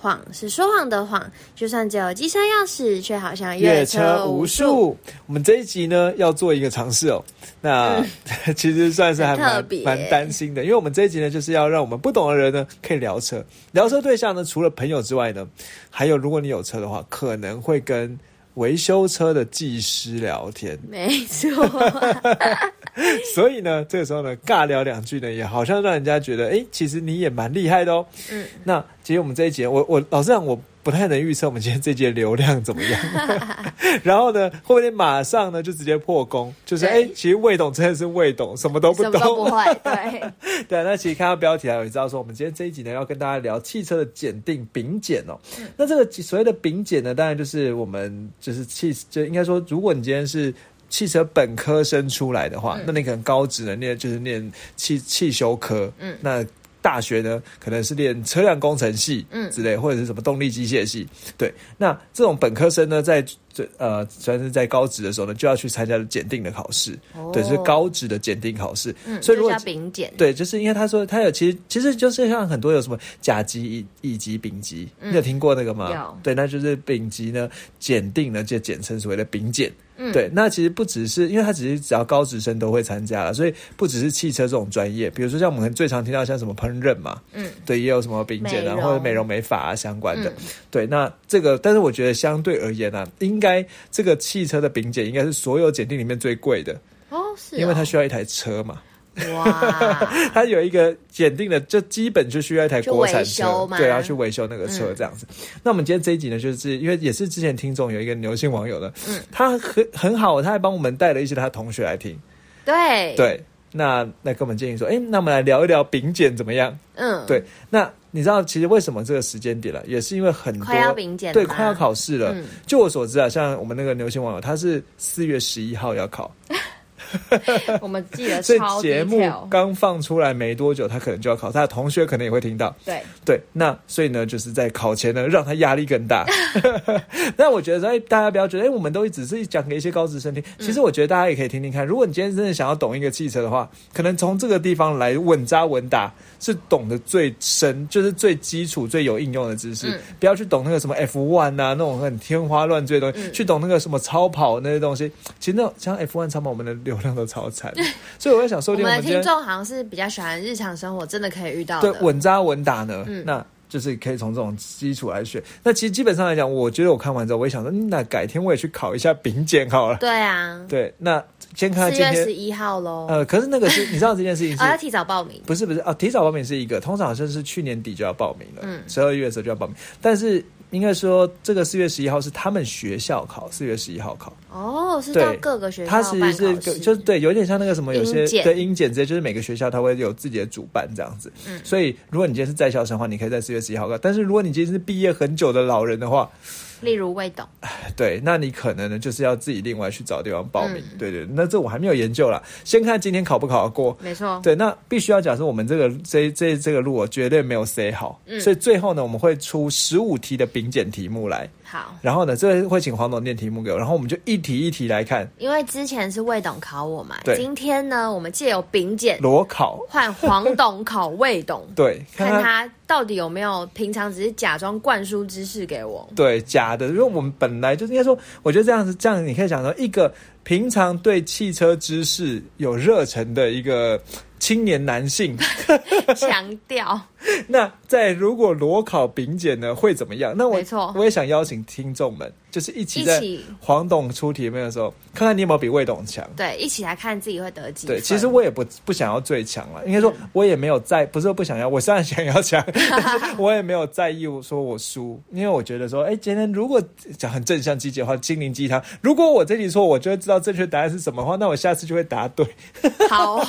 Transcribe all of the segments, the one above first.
谎是说谎的谎，就算只有机车钥匙，却好像越车无数。我们这一集呢，要做一个尝试哦。那 其实算是还蛮蛮担心的，因为我们这一集呢，就是要让我们不懂的人呢，可以聊车。聊车对象呢，除了朋友之外呢，还有如果你有车的话，可能会跟。维修车的技师聊天，没错。所以呢，这个时候呢，尬聊两句呢，也好像让人家觉得，哎，其实你也蛮厉害的哦。嗯，那其实我们这一节，我我老实讲，我。不太能预测我们今天这节流量怎么样，然后呢，后面马上呢就直接破功，就是哎，其实魏董真的是魏董，什么都不懂，什么都不会，对。对。那其实看到标题啊，也知道说我们今天这一集呢要跟大家聊汽车的检定丙检哦。那这个所谓的丙检呢，当然就是我们就是汽，就应该说，如果你今天是汽车本科生出来的话，那你可能高职的念就是念汽汽修科，嗯，那。大学呢，可能是练车辆工程系，嗯，之类，或者是什么动力机械系，对。那这种本科生呢，在这呃，算是在高职的时候呢，就要去参加检定的考试，对，是高职的检定考试。嗯，所以如果丙检，对，就是因为他说他有，其实其实就是像很多有什么甲级、乙乙级、丙级，你有听过那个吗？有，对，那就是丙级呢，检定呢就简称所谓的丙检。对，那其实不只是，因为他只是只要高职生都会参加了，所以不只是汽车这种专业，比如说像我们最常听到像什么烹饪嘛，嗯，对，也有什么丙检啊，或者美容美发啊相关的。对，那这个，但是我觉得相对而言呢，应该这个汽车的丙检应该是所有检定里面最贵的哦，是，因为它需要一台车嘛。哇，他有一个检定的，就基本就需要一台国产车，对，要去维修那个车这样子。那我们今天这一集呢，就是因为也是之前听众有一个牛姓网友的，嗯，他很很好，他还帮我们带了一些他同学来听。对对，那那跟我们建议说，哎，那我们来聊一聊丙检怎么样？嗯，对。那你知道其实为什么这个时间点了，也是因为很多快要丙检，对，快要考试了。就我所知啊，像我们那个牛姓网友，他是四月十一号要考。我们记得，所以节目刚放出来没多久，他可能就要考，他的同学可能也会听到。对对，那所以呢，就是在考前呢，让他压力更大。那我觉得说，哎，大家不要觉得，哎，我们都只是讲给一些高职生听。其实我觉得大家也可以听听看。如果你今天真的想要懂一个汽车的话，可能从这个地方来稳扎稳打，是懂得最深，就是最基础、最有应用的知识。不要去懂那个什么 F one 啊，那种很天花乱坠的东西，去懂那个什么超跑那些东西。其实那像 F one 超跑，我们的流量都超惨，所以我在想，说我们的听众好像是比较喜欢日常生活，真的可以遇到对稳扎稳打呢。嗯那就是可以从这种基础来选。那其实基本上来讲，我觉得我看完之后，我也想说，那改天我也去考一下丙检好了。对啊，对，那先看四月十一号喽。呃，可是那个是你知道这件事情是 要提早报名，不是不是哦，提早报名是一个，通常好像是去年底就要报名了，嗯，十二月的时候就要报名，但是。应该说，这个四月十一号是他们学校考，四月十一号考。哦，是到各个学校。他其实是就是对，有点像那个什么，有些对英检这些，就是每个学校他会有自己的主办这样子。嗯，所以如果你今天是在校生的话，你可以在四月十一号考。但是如果你今天是毕业很久的老人的话，例如未懂，对，那你可能呢就是要自己另外去找地方报名。对对，那这我还没有研究了，先看今天考不考得过。没错，对，那必须要假设我们这个这这这个路我绝对没有 say 好，所以最后呢我们会出十五题的丙检题目来。好，然后呢，这会请黄董念题目给我，然后我们就一题一题来看。因为之前是魏董考我嘛，今天呢，我们借由丙检裸考换黄董考魏董，对，看他到底有没有平常只是假装灌输知识给我。对，假的，因为我们本来就是应该说，我觉得这样子，这样你可以想说，一个平常对汽车知识有热忱的一个青年男性，强调。那在如果裸考丙检呢会怎么样？那我没错，我也想邀请听众们，就是一起在黄董出题目的时候，看看你有没有比魏董强。对，一起来看自己会得几。对，其实我也不不想要最强了，应该说我也没有在，不是说不想要，我虽然想要强，我也没有在意我说我输，因为我觉得说，哎，今天如果讲很正向积极的话，心灵鸡汤，如果我这里错，我就会知道正确答案是什么话，那我下次就会答对。好，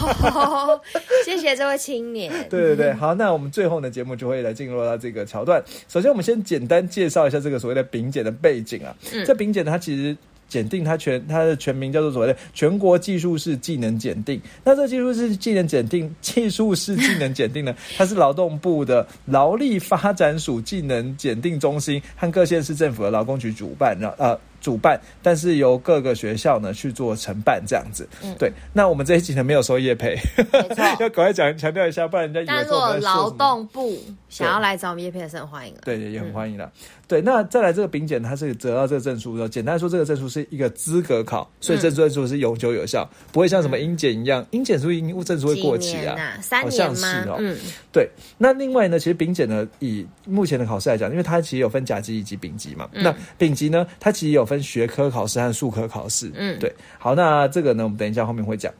谢谢这位青年。对对对，好，那我们。最后呢，节目就会来进入到这个桥段。首先，我们先简单介绍一下这个所谓的丙检的背景啊。这丙检，它其实检定，它全它的全名叫做所谓的全国技术式技能检定。那这个技术式技能检定，技术式技能检定呢，它是劳动部的劳力发展署技能检定中心和各县市政府的劳工局主办，然后呃。主办，但是由各个学校呢去做承办这样子。嗯，对。那我们这一集呢没有收业配，要赶快讲强调一下，不然人家以为做劳动部想要来找我们业配是很欢迎的。对，也很欢迎的。对，那再来这个丙检，它是得到这个证书的。简单说，这个证书是一个资格考，所以这证书是永久有效，不会像什么英检一样，英检书因证书会过期啊，三年吗？嗯，对。那另外呢，其实丙检呢，以目前的考试来讲，因为它其实有分甲级以及丙级嘛。那丙级呢，它其实有分学科考试和术科考试。嗯，对。好，那这个呢，我们等一下后面会讲。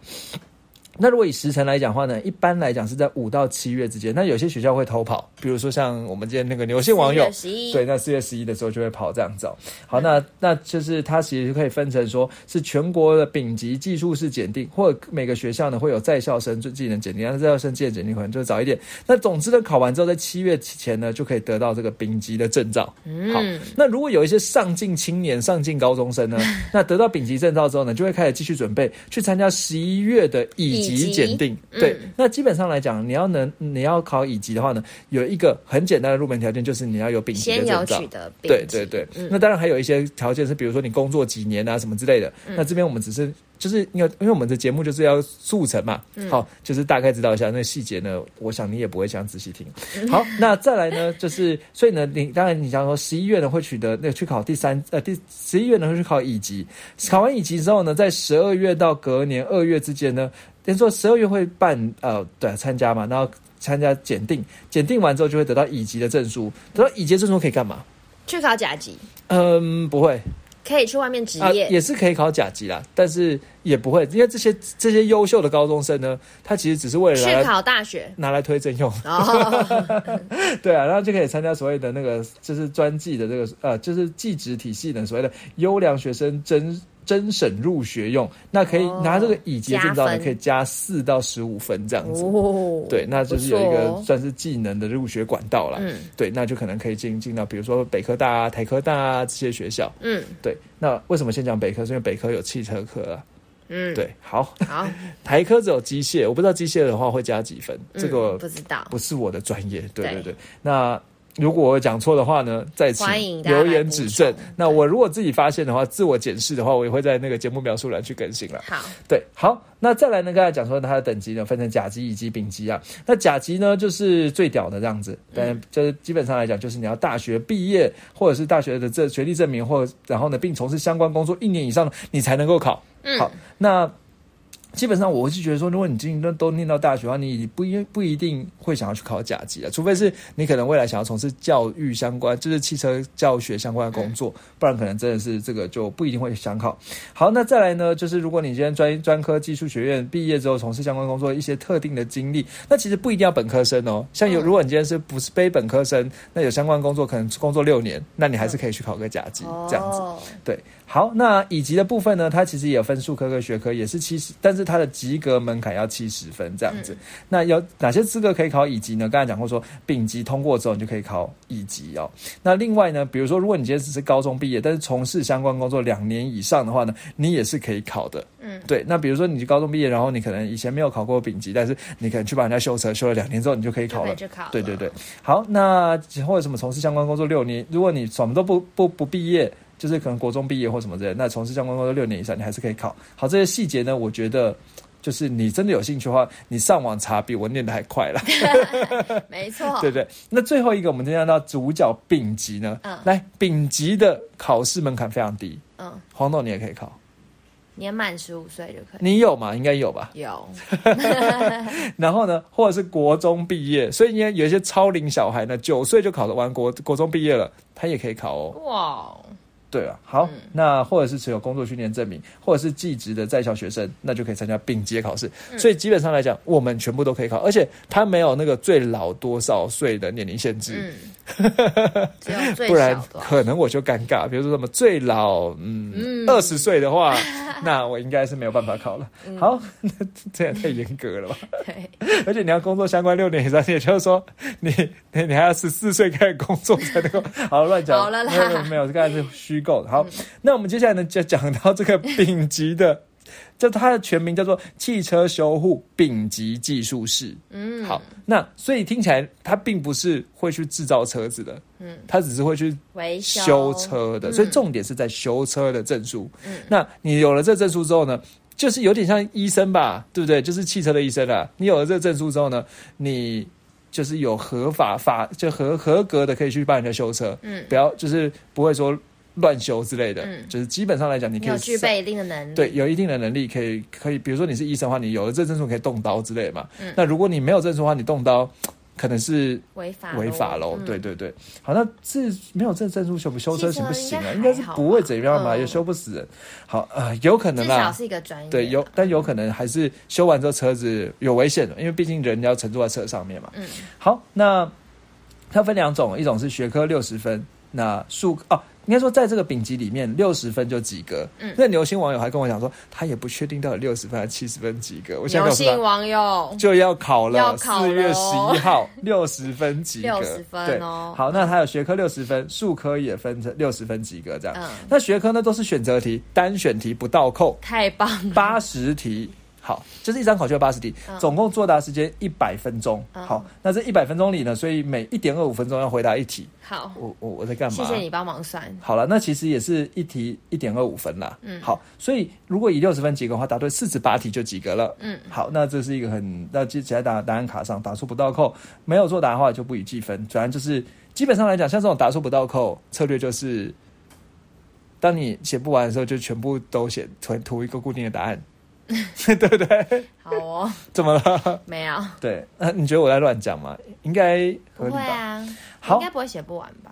那如果以时辰来讲话呢，一般来讲是在五到七月之间。那有些学校会偷跑，比如说像我们今天那个牛姓网友，对，那四月十一的时候就会跑这样走。好，那那就是它其实可以分成说是全国的丙级技术式检定，或者每个学校呢会有在校生技能检定，那在校生技能检定可能就早一点。那总之呢，考完之后在七月前呢就可以得到这个丙级的证照。好，那如果有一些上进青年、上进高中生呢，那得到丙级证照之后呢，就会开始继续准备去参加十一月的乙。级检定对，那基本上来讲，你要能你要考乙级的话呢，有一个很简单的入门条件，就是你要有丙级的证照。对对对，那当然还有一些条件是，比如说你工作几年啊什么之类的。那这边我们只是。就是因为因为我们的节目就是要速成嘛，好，就是大概知道一下那细节呢。我想你也不会想仔细听。好，那再来呢，就是所以呢，你当然你想说十一月呢会取得那去考第三呃第十一月呢会去考乙级，考完乙级之后呢，在十二月到隔年二月之间呢，等于说十二月会办呃对参加嘛，然后参加检定，检定完之后就会得到乙级的证书，得到乙级证书可以干嘛？去考甲级？嗯，不会。可以去外面职业，也是可以考甲级啦，但是也不会，因为这些这些优秀的高中生呢，他其实只是为了去考大学，拿来推证用。对啊，然后就可以参加所谓的那个就是专技的这个呃，就是技职体系的所谓的优良学生甄。甄审入学用，那可以拿这个乙级证照，你可以加四到十五分这样子。对，那就是有一个算是技能的入学管道了。嗯，对，那就可能可以进进到比如说北科大、啊、台科大啊这些学校。嗯，对。那为什么先讲北科？是因为北科有汽车科啊。嗯，对，好。好，台科只有机械，我不知道机械的话会加几分。这个不知道，不是我的专业。对对对，那。如果我讲错的话呢，再请留言指正。那我如果自己发现的话，自我检视的话，我也会在那个节目描述栏去更新了。好，对，好，那再来呢？刚才讲说它的等级呢，分成甲级乙级丙级啊。那甲级呢，就是最屌的这样子，但就是基本上来讲，就是你要大学毕业，或者是大学的这学历证明，或然后呢，并从事相关工作一年以上，你才能够考。嗯好，那。基本上我是觉得说，如果你今天都念到大学的话，你不一不一定会想要去考甲级啊，除非是你可能未来想要从事教育相关，就是汽车教学相关的工作，不然可能真的是这个就不一定会想考。好，那再来呢，就是如果你今天专专科技术学院毕业之后从事相关工作，一些特定的经历，那其实不一定要本科生哦。像有如果你今天是不是非本科生，那有相关工作可能工作六年，那你还是可以去考个甲级这样子。对，好，那乙级的部分呢，它其实也有分数科科学科，也是七十，但是。它的及格门槛要七十分这样子，那有哪些资格可以考乙级呢？刚才讲过，说丙级通过之后，你就可以考乙级哦。那另外呢，比如说，如果你今天只是高中毕业，但是从事相关工作两年以上的话呢，你也是可以考的。嗯，对。那比如说，你高中毕业，然后你可能以前没有考过丙级，但是你可能去帮人家修车，修了两年之后，你就可以考了。对对对。好，那或者什么从事相关工作六年，如果你什么都不不不毕业。就是可能国中毕业或什么之类，那从事相关工作六年以上，你还是可以考。好，这些细节呢，我觉得就是你真的有兴趣的话，你上网查比我念的还快了。没错，对对。那最后一个，我们今天到主角丙级呢，嗯，来丙级的考试门槛非常低，嗯，黄豆你也可以考，年满十五岁就可以。你有吗？应该有吧？有。然后呢，或者是国中毕业，所以应该有一些超龄小孩呢，九岁就考得完国国中毕业了，他也可以考哦。哇。对啊，好，那或者是持有工作训练证明，或者是技职的在校学生，那就可以参加丙级考试。所以基本上来讲，我们全部都可以考，而且它没有那个最老多少岁的年龄限制。不然可能我就尴尬。比如说什么最老，嗯，二十岁的话，那我应该是没有办法考了。好，那 这也太严格了吧？对，而且你要工作相关六年以上，也就是说，你你你还要十四岁开始工作才能够。好乱讲，好了啦没有没有没有，这个是虚构的。好，那我们接下来呢，就讲到这个丙级的，就它的全名叫做汽车修护丙级技术室。嗯，好，那所以听起来它并不是会去制造车子的，嗯，它只是会去维修修车的，所以重点是在修车的证书。嗯，那你有了这证书之后呢，就是有点像医生吧，对不对？就是汽车的医生啊。你有了这个证书之后呢，你就是有合法法就合合格的可以去帮人家修车，嗯不要就是不会说乱修之类的，嗯就是基本上来讲，你你可以具备一定的能力，对，有一定的能力可以可以，比如说你是医生的话，你有了这证书可以动刀之类的嘛。嗯那如果你没有证书的话，你动刀可能是违法违法喽。嗯对对对，好，那这没有这证书修不修车行不行啊？应应该是不会怎样嘛，嗯也修不死人。好呃，有可能啦。至少是一个专业，对，有，但有可能还是修完之后车子有危险的，因为毕竟人要乘坐在车上面嘛。嗯，好，那它分两种，一种是学科六十分，那数哦，应该说在这个丙级里面六十分就及格。嗯那牛星网友还跟我讲说，他也不确定到底六十分还是七十分及格。我想有告诉他。性网友就要考了，四月十一号 六十分及格，60分对哦好，那还有学科六十分，数科也分成六十分及格这样。嗯那学科呢都是选择题，单选题不倒扣，太棒了，八十题。好，就是一张考卷八十题，嗯总共作答时间一百分钟。嗯好，那这一百分钟里呢，所以每一点二五分钟要回答一题。好，我我我在干嘛？谢谢你帮忙算，好了，那其实也是一题一点二五分啦。嗯好，所以如果以六十分及格的话，答对四十八题就及格了。嗯，好，那这是一个很那记起来答答案卡上答出不倒扣，没有作答的话就不予计分。反正就是基本上来讲，像这种答出不倒扣策略，就是当你写不完的时候，就全部都写涂涂一个固定的答案，对不对？好哦，怎么了？没有，对，那你觉得我在乱讲吗？应该不？会啊，好应该不会写不完吧？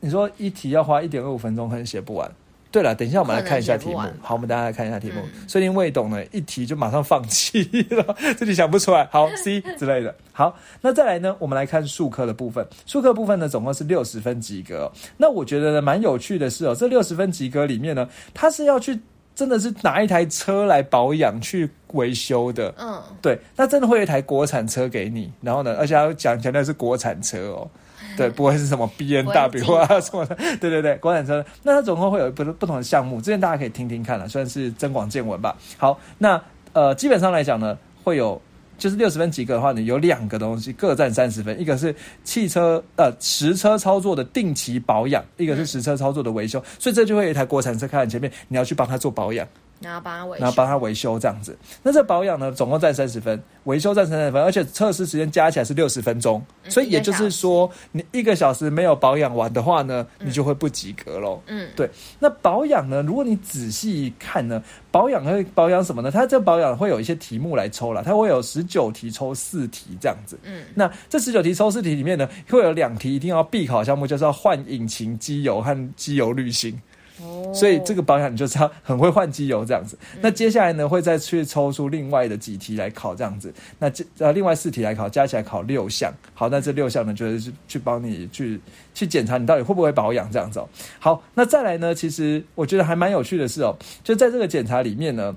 你说一题要花一点二五分钟，可能写不完。对了，等一下我们来看一下题目好，我们大家来看一下题目。嗯所以因未懂呢，一题就马上放弃了，自己想不出来。好，C 之类的。好，那再来呢，我们来看数科的部分。数科部分呢，总共是六十分及格哦、那我觉得呢，蛮有趣的是哦，这六十分及格里面呢，它是要去真的是拿一台车来保养、去维修的。嗯，对，那真的会有一台国产车给你，然后呢，而且要讲强调是国产车哦，对，不会是什么 B N W 啊什么的，对对对，国产车。那它总共会有不不同的项目，这边大家可以听听看了，算是增广见闻吧。好，那呃，基本上来讲呢，会有。就是六十分及格的话呢，有两个东西各占三十分，一个是汽车呃实车操作的定期保养，一个是实车操作的维修，所以这就会有一台国产车开在你前面，你要去帮他做保养。然后帮他维修，然后帮他维修这样子。那这保养呢，总共占三十分，维修占三十分，而且测试时间加起来是六十分钟，嗯所以也就是说，你一个小时没有保养完的话呢，你就会不及格喽。嗯，对，那保养呢？如果你仔细看呢，保养会保养什么呢？它这保养会有一些题目来抽了，它会有十九题抽四题这样子。嗯，那这十九题抽四题里面呢，会有两题一定要必考项目，就是要换引擎机油和机油滤芯。哦所以这个保养你就是要很会换机油这样子。那接下来呢，会再去抽出另外的几题来考这样子。那这呃另外四题来考，加起来考六项。好，那这六项呢，就是去帮你去去检查你到底会不会保养这样子哦。好，那再来呢，其实我觉得还蛮有趣的是哦，就在这个检查里面呢，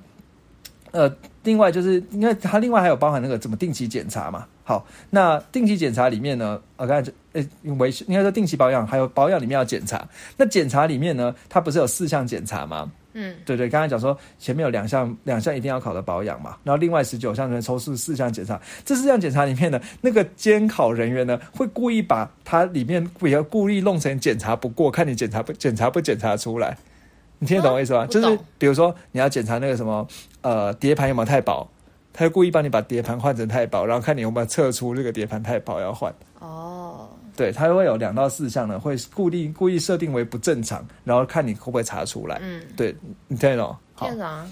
呃，另外就是因为它另外还有包含那个怎么定期检查嘛。好，那定期检查里面呢，我刚才就呃维修应该说定期保养，还有保养里面要检查。那检查里面呢，它不是有四项检查吗？嗯，对对，刚才讲说前面有两项，两项一定要考的保养嘛，然后另外十九项呢抽出四项检查，这四项检查里面呢，那个监考人员呢会故意把它里面不要故意弄成检查不过，看你检查不检查不检查出来，你听得懂我意思吗？就是比如说你要检查那个什么呃碟盘有没有太薄，他就故意帮你把碟盘换成太薄，然后看你有没有测出这个碟盘太薄要换。哦，对，它会有两到四项呢，会固定故意设定为不正常，然后看你会不会查出来。嗯，对，你听得懂？好，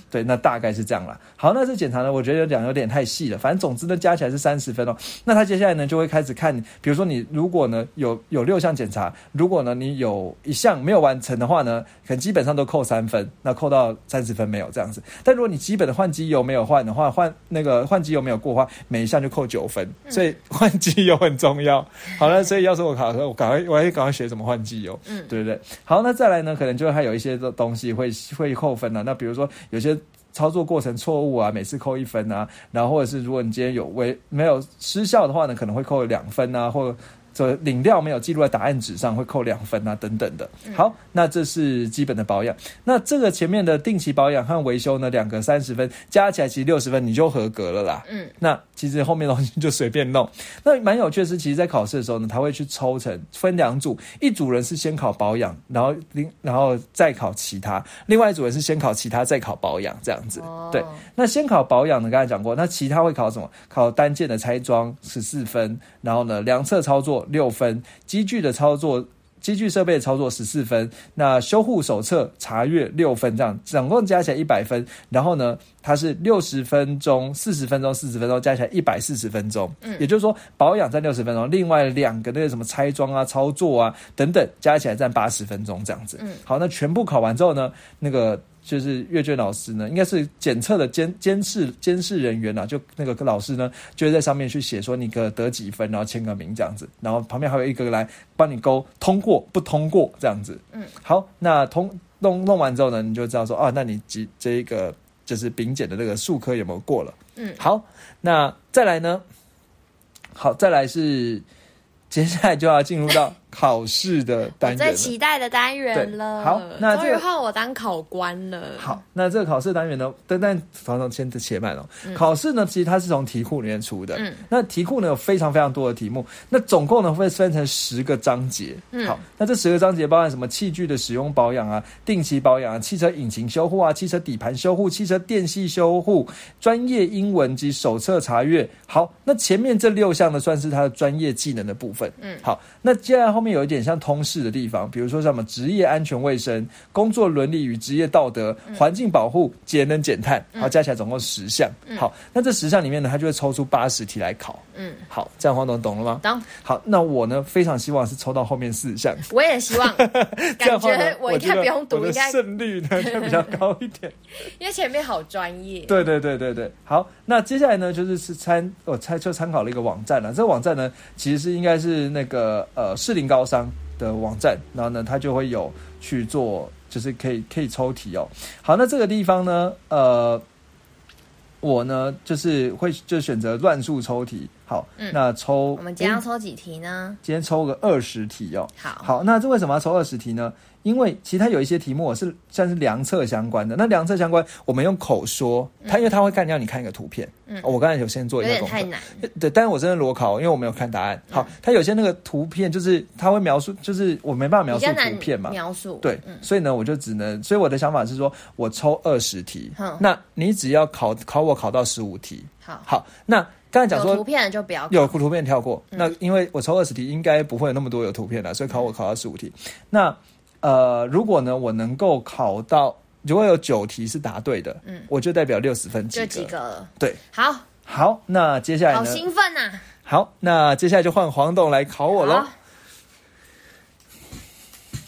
对，那大概是这样了。好，那这检查呢，我觉得讲有点太细了。反正总之呢，加起来是三十分哦。那他接下来呢，就会开始看，比如说你如果呢有有六项检查，如果呢你有一项没有完成的话呢，可能基本上都扣三分，那扣到三十分没有这样子。但如果你基本的换机油没有换的话，换那个换机油没有过的话，每一项就扣九分。所以换机油很重要。好了，所以要是我考的时候，我赶快我也赶快学怎么换机油，嗯，对不对？好，那再来呢，可能就还有一些的东西会会扣分了。那比如说有些操作过程错误啊，每次扣一分啊，然后或者是如果你今天有违没有失效的话呢，可能会扣两分啊，或。这领料没有记录在答案纸上，会扣两分啊，等等的。好，那这是基本的保养。那这个前面的定期保养和维修呢，两个三十分，加起来其实六十分，你就合格了啦。嗯，那其实后面东西就随便弄。那蛮有趣的是，其实，在考试的时候呢，他会去抽成分两组，一组人是先考保养，然后另然后再考其他；另外一组人是先考其他，再考保养，这样子。对，那先考保养呢，刚才讲过，那其他会考什么？考单件的拆装十四分，然后呢，量测操作。六分，机具的操作，机具设备的操作十四分，那修护手册查阅六分，这样总共加起来一百分。然后呢，它是六十分钟、四十分钟、四十分钟，加起来一百四十分钟。嗯，也就是说保养占六十分钟，另外两个那个什么拆装啊、操作啊等等，加起来占八十分钟这样子。嗯，好，那全部考完之后呢，那个。就是阅卷老师呢，应该是检测的监监视监视人员呐，就那个老师呢，就会在上面去写说你个得几分，然后签个名这样子，然后旁边还有一个来帮你勾通过不通过这样子。嗯，好，那通弄弄完之后呢，你就知道说啊，那你几这一个就是丙检的那个数科有没有过了？嗯，好，那再来呢？好，再来是接下来就要进入到。考试的单元，最期待的单元了。好，那终于换我当考官了。好，那这个考试单元呢？等等，房总先且慢哦。考试呢，其实它是从题库里面出的。嗯，那题库呢有非常非常多的题目。那总共呢会分成十个章节。嗯，好，那这十个章节包含什么？器具的使用保养啊，定期保养啊，汽车引擎修护啊，汽车底盘修护，汽车电系修护，专业英文及手册查阅。好，那前面这六项呢，算是它的专业技能的部分。嗯，好，那接下来后。面有一点像通识的地方，比如说什么职业安全卫生、工作伦理与职业道德、环境保护、节能减碳，好，加起来总共十项。好，那这十项里面呢，他就会抽出八十题来考。嗯，好，这样黄总懂了吗？懂。好，那我呢，非常希望是抽到后面四项。我也希望，感觉我应该不用读，应该胜率呢 就比较高一点。因为前面好专业。对对对对对。好，那接下来呢，就是是参我参就参考了一个网站了。这个网站呢，其实是应该是那个呃适龄高。招商的网站，然后呢，他就会有去做，就是可以可以抽题哦。好，那这个地方呢，呃，我呢就是会就选择乱数抽题。好，那抽我们今天要抽几题呢？今天抽个二十题哦。好，好，那这为什么要抽二十题呢？因为其他有一些题目是算是量测相关的，那量测相关，我们用口说，它因为它会干掉你看一个图片。嗯，我刚才有先做一个功课。太难。对，但是我真的裸考，因为我没有看答案。好，它有些那个图片就是它会描述，就是我没办法描述图片嘛。描述。对，所以呢，我就只能，所以我的想法是说，我抽二十题，那你只要考考我考到十五题。好，好，那刚才讲说图片就不要有图片跳过。那因为我抽二十题，应该不会有那么多有图片的，所以考我考到十五题。那呃，如果呢，我能够考到，如果有九题是答对的，嗯，我就代表六十分及格。及格。对，好，好，那接下来好兴奋呐！好，那接下来就换黄董来考我喽。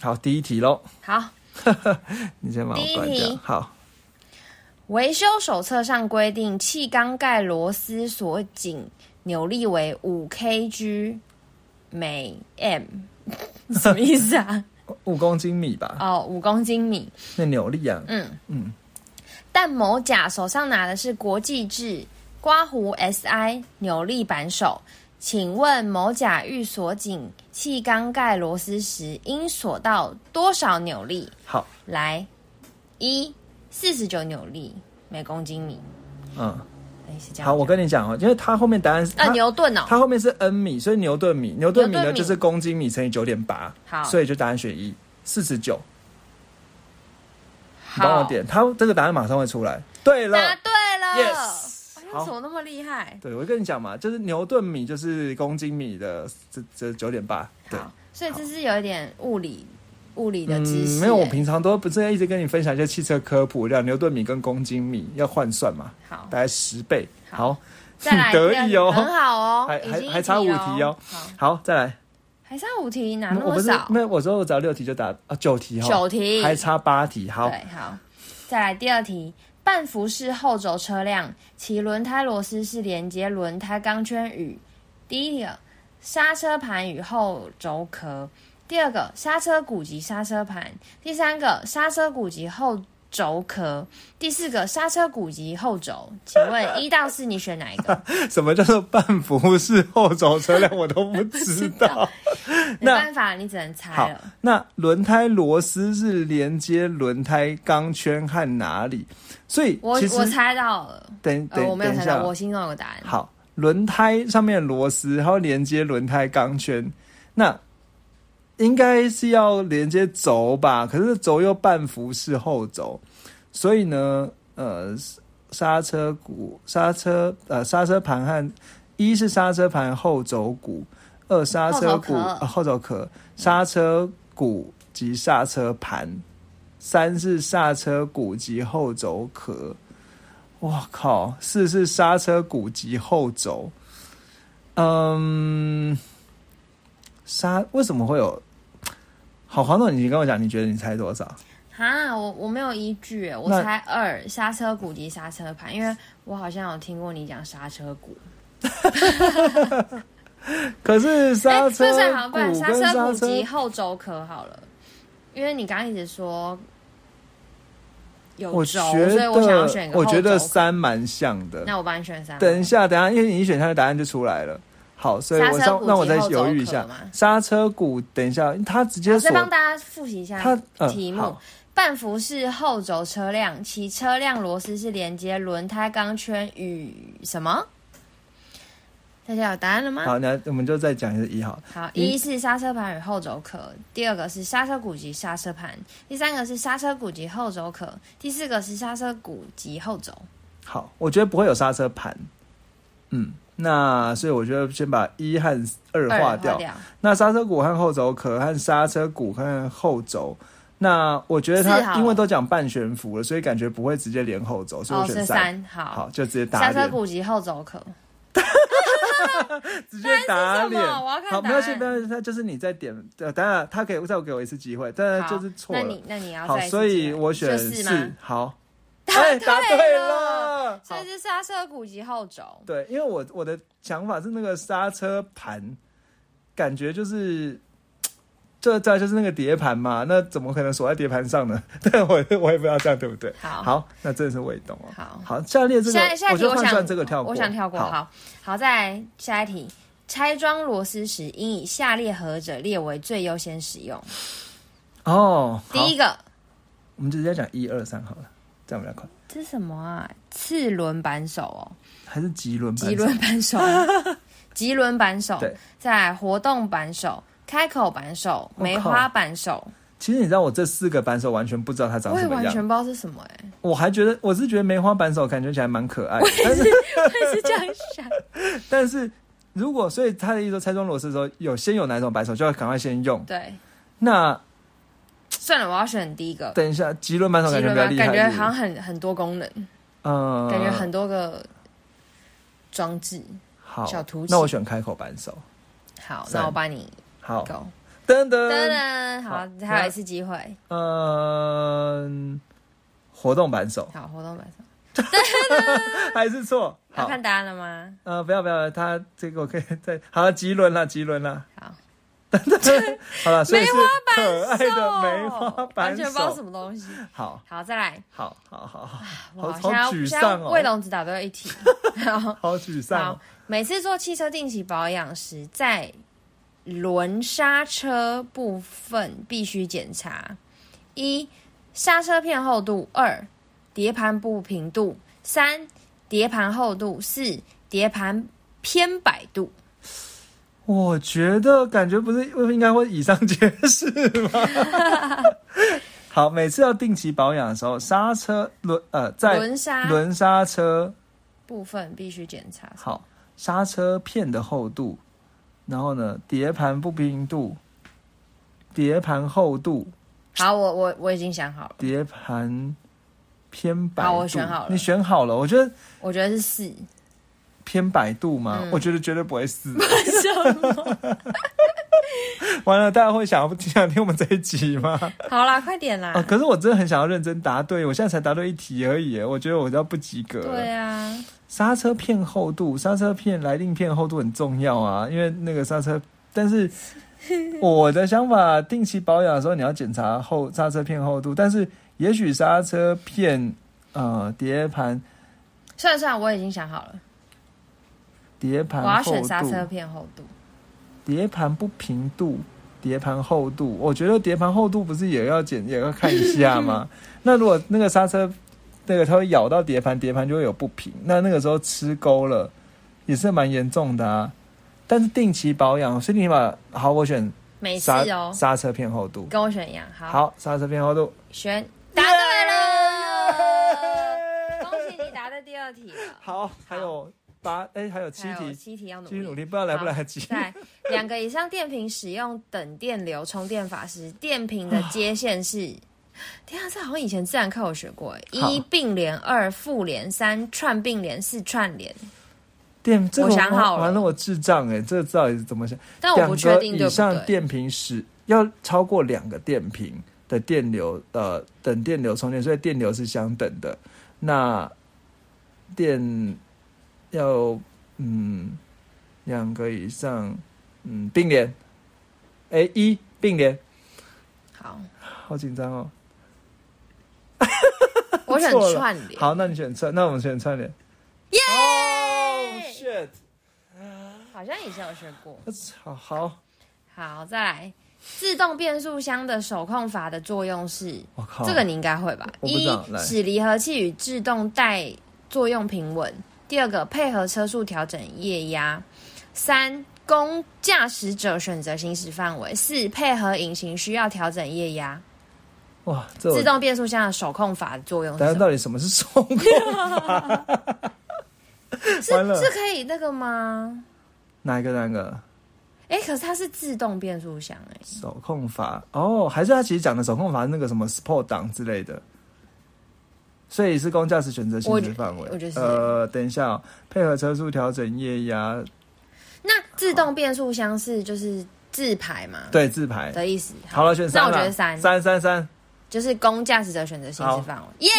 好，第一题喽。好，你先把我关掉。好，维修手册上规定，气缸盖螺丝锁紧扭力为五 kg 每 m，什么意思啊？五公斤米吧。哦，五公斤米。那扭力啊？嗯嗯。但某甲手上拿的是国际制刮胡 SI 扭力扳手，请问某甲欲锁紧气缸盖螺丝时，应锁到多少扭力？好，来一四十九扭力每公斤米。嗯。好，我跟你讲哦，因为它后面答案是啊牛顿哦，它后面是 n 米，所以牛顿米，牛顿米呢就是公斤米乘以九点八，好，所以就答案选一，四十九。帮我点，它这个答案马上会出来。对了，答对了，yes，怎么那么厉害？对，我跟你讲嘛，就是牛顿米就是公斤米的这这九点八，对，所以这是有一点物理物理的知识、嗯，没有，我欸平常都不是一直跟你分享一些汽车科普，两牛顿米跟公斤米要换算嘛，好，大概十倍。好。好，再来 得意哦。很好哦，还还还差五题题哦。好，好，再来。还差五题，哪那我不是么少？没有，我说我只要六题就打啊九题哈，九题。还差八题。好，对，好，再来第二题。半幅式后轴车辆，其轮胎螺丝是连接轮胎钢圈与第一个刹车盘与后轴壳，第二个刹车鼓及刹车盘，第三个刹车鼓及后轴壳，第四个刹车鼓及后轴。请问 一到四你选哪一个？什么叫做半幅式后轴车辆，我都不知道。没办法，你只能猜了。，那轮胎螺丝是连接轮胎钢圈和哪里？所以我我猜到了，呃，等等我没有猜到，我心中有个答案。好，轮胎上面的螺丝，然后连接轮胎钢圈，那应该是要连接轴吧？可是轴又半幅式后轴，所以呢，呃，刹车鼓、刹车呃刹车盘和一是刹车盘后轴鼓，二刹车鼓后轴壳呃后轴壳，刹车鼓及刹车盘，三是刹车鼓及后轴壳。我靠！四是刹车鼓及后轴，嗯，刹为什么会有？好，黄总，你跟我讲，你觉得你猜多少？哈，我我没有依据，我猜二刹车鼓及刹车盘，因为我好像有听过你讲刹车鼓。可是刹哎，车好，不然鼓刹车跟刹车鼓及后轴壳好了，因为你刚刚一直说有我轴，觉所以我想要选一个我觉得。三蛮像的。那我帮你选三。等一下，等一下，因为你一选它的答案就出来了。好，所以我刹车鼓让让我再犹豫一下。刹车鼓，等一下，他直接好锁再帮大家复习一下它呃题目好。半幅式后轴车辆，其车辆螺丝是连接轮胎钢圈与什么？大家有答案了吗？好，那我们就再讲一次一好。好，一一是刹车盘与后轴壳，第二个是刹车鼓及刹车盘，第三个是刹车鼓及后轴壳，第四个是刹车鼓及后轴。好，我觉得不会有刹车盘。嗯，那所以我觉得先把一和二二划掉。那刹车鼓和后轴壳和刹车鼓和后轴，那我觉得它因为都讲半悬浮了，所以感觉不会直接连后轴，所以哦，我选是三。好，好，就直接打刹车脸，鼓及后轴壳。直接打脸。好，没关系，没关系，他就是你在点，呃当然他可以再给我一次机会，但好就是错了那你。那你要好，再所以我选四。好，答哎，答对对了了。好所以是刹车鼓及后轴。对，因为我我的想法是那个刹车盘，感觉就是，这再就是那个碟盘嘛，那怎么可能锁在碟盘上呢？对我我也不知道这样对不对。好好，那真的是未懂哦。好好，下列这个下下一题就换我想算这个跳过，我想跳过。好，好，好，再来下一题。拆装螺丝时，应以下列何者列为最优先使用？哦，第一个，我们就直接讲一二三好了，这样比较快。这是什么啊？次轮扳手哦，还是棘轮？棘轮扳手，棘 轮扳手，对，在活动扳手、开口扳手、梅花扳手，其实你知道我这四个扳手完全不知道它长我也什么样，完全不知道是什么哎、我还觉得我是觉得梅花扳手感觉起来蛮可爱的，但是我也是这样想。但是如果所以他的意思说拆装螺丝的时候有先有哪种扳手就要赶快先用，对，那算了，我要选第一个。等一下棘轮扳手感觉比较厉害，感觉好像很很多功能，嗯，感觉很多个装置。好小凸起。那我选开口扳手，好，那我帮你好。噔噔。噔，噔，好，好还有一次机会。嗯，活动扳手。好，活动扳手，还是错，好，要看答案了吗？呃，不要不要，他这个我可以再好棘轮了，棘轮了，好，好了，是梅花扳可爱的手梅花完扳全不知道什，么东西。好。好，再来。好好好好，我，好沮丧哦。魏龙只答对一题。好，好沮丧哦，，每次做汽车定期保养时，在轮刹车部分必须检查：一、刹车片厚度；二、碟盘不平度；三、碟盘厚度；四、碟盘偏摆度。我觉得感觉不是应该会以上皆是吗？好，每次要定期保养的时候，刹车轮呃在轮刹轮刹车部分必须检查。好刹车片的厚度，然后呢碟盘不平度，碟盘厚度，好，我我我已经想好了，碟盘偏白。好我选好了你选好了，我觉得我觉得是四。偏百度吗？嗯我觉得绝对不会四。什么？完了，大家会想要想听我们这一集吗？好啦，快点啦！啊！可是我真的很想要认真答对，我现在才答对一题而已，我觉得我要不及格了。对啊，刹车片厚度，刹车片来令片厚度很重要啊，因为那个刹车，但是 我的想法，定期保养的时候你要检查后刹车片厚度，但是也许刹车片呃碟盘算了算了，我已经想好了，碟盘我要厚选刹车，片厚度。碟盘不平度，碟盘厚度，我觉得碟盘厚度不是也要检也要看一下吗？那如果那个刹车那个它会咬到碟盘，碟盘就会有不平，那那个时候吃钩了，也是蛮严重的啊。但是定期保养，所以你把好，我选每次刹哦，刹车片厚度。跟我选一样。好，好，刹车片厚度。选答对了，恭喜你答对第二题了。好，还有八哎，还有七题，七题要努继续努力。不知道来不来得及。在 两个以上电瓶使用等电流充电法时，电瓶的接线是。天啊，这好像以前自然课有学过诶。好一并联，二复联，三串并联，四串联。电，这个我想好了完了，我智障哎，这个到底是怎么想？但我不确定以。上电瓶使要超过两个电瓶的电流，呃，等电流充电，所以电流是相等的。那电要嗯两个以上，嗯并联，哎一并联，好，好紧张哦。我选串联。好，那你选串，那我们选串联。耶！好像以前有学过。好好，好，再来，自动变速箱的手控阀的作用是，我靠，这个你应该会吧？一使离合器与制动带作用平稳；第二个，配合车速调整液压；三，供驾驶者选择行驶范围；四，配合引擎需要调整液压。哇，自动变速箱的手控阀的作用是但是什么？到底什么是手控阀？是是可以那个吗？哪一个哪一个？哎、可是它是自动变速箱哎、手控阀哦，还是它其实讲的手控阀是那个什么 Sport 档之类的，所以是供驾驶选择行驶范围。我觉得是呃，等一下、哦，配合车速调整液压，那自动变速箱是就是自排嘛？对自排。的意思。好了，选三那我觉得三三三三。就是供驾驶者选择行驶范围。耶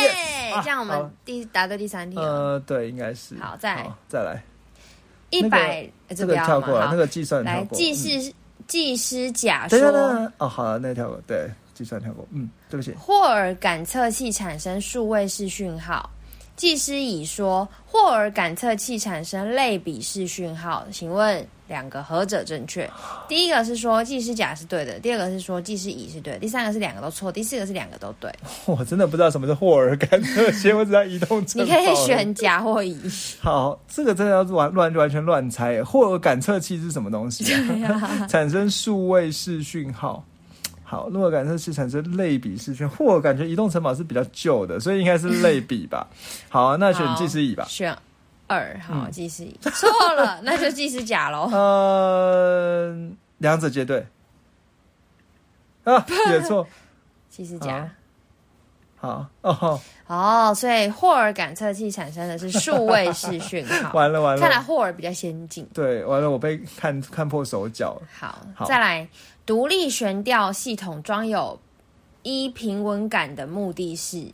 这样我们第答对第三题了。呃，对，应该是。好再来再来，一百这个跳过了，那个计算来，过。技嗯师技师甲等一下，等一说，哦，好了，那个跳过，对，计算跳过。嗯，对不起。霍尔感测器产生数位式讯号。技师乙说，霍尔感测器产生类比式讯号，请问两个何者正确？第一个是说技师甲是对的，第二个是说技师乙是对的，第三个是两个都错，第四个是两个都对。我真的不知道什么是霍尔感测器，我只知道移动你可以堡选甲或乙。好，这个真的要乱乱完全乱猜。霍尔感测器是什么东西啊？产生数位式讯号。好，霍尔感测器产生类比式讯，霍尔感觉移动城堡是比较旧的，所以应该是类比吧。好啊，那选好技师乙吧。选二，好，嗯技师乙错了，那就技师甲喽。呃，两者皆对。啊，也错。技师甲。好哦，哦，所以霍尔感测器产生的是数位式讯号。完了完了。看来霍尔比较先进。对，完了，我被看看破手脚。好，好再来，独立悬吊系统装有一平稳杆的目的是：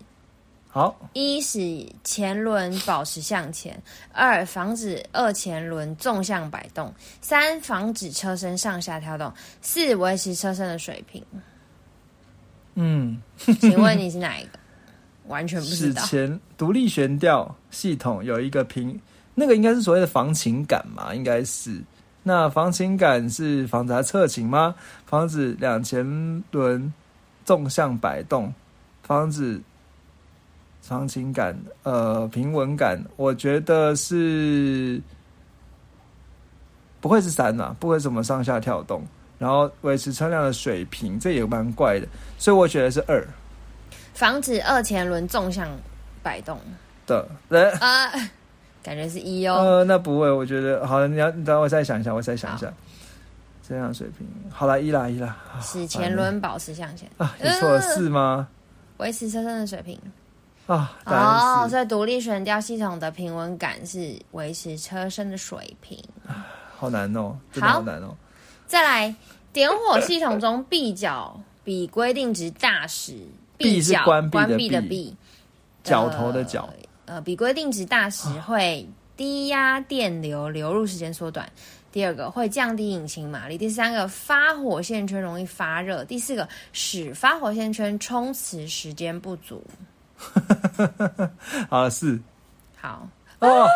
好，一使前轮保持向前；二防止二前轮纵向摆动；三防止车身上下跳动；四维持车身的水平。嗯，请问你是哪一个？完全不知史道。前独立悬吊系统有一个平，那个应该是所谓的防倾杆嘛，应该是。那防倾杆是防止它侧倾吗？防止两前轮纵向摆动，防止防倾杆呃平稳感，我觉得是不会是三呐、不会怎么上下跳动，然后维持车辆的水平，这也蛮怪的，所以我觉得是二防止二前轮纵向摆动。的人。啊、感觉是一哦。呃，那不会，我觉得好，你要你等我再想一下，我再想一下。这样水平，好啦，一啦一啦，啊使前轮保持向前，啊，你错是吗？维持车身的水平。啊，哦，所以独立悬吊系统的平稳感是维持车身的水平。好难哦，真的好好难哦。再来，点火系统中闭角比规定值大时，闭是角关闭的关闭的闭闭，角头的角呃，呃，比规定值大时会低压电流流入时间缩短。第二个会降低引擎马力，第三个发火线圈容易发热，第四个使发火线圈充磁时间不足。好是好，哦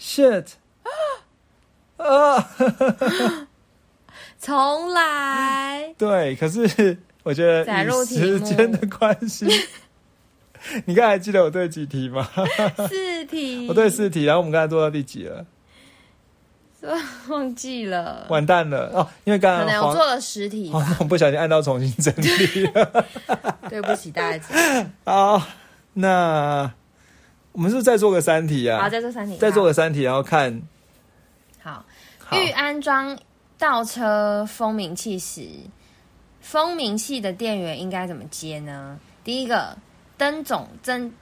，shit，啊，重来。对，可是我觉得以载入时间的关系，你刚才还记得我对几题吗？四题，我对四题，然后我们刚才做到第几了？忘记了，完蛋了哦，因为刚能我做了十题 不小心按到重新整理了。对不起大家。好，那我们是不是再做个三题啊？好，再做三题，再做个三题，然后看好。好欲安装倒车蜂鸣器时，蜂鸣器的电源应该怎么接呢？第一个，灯总针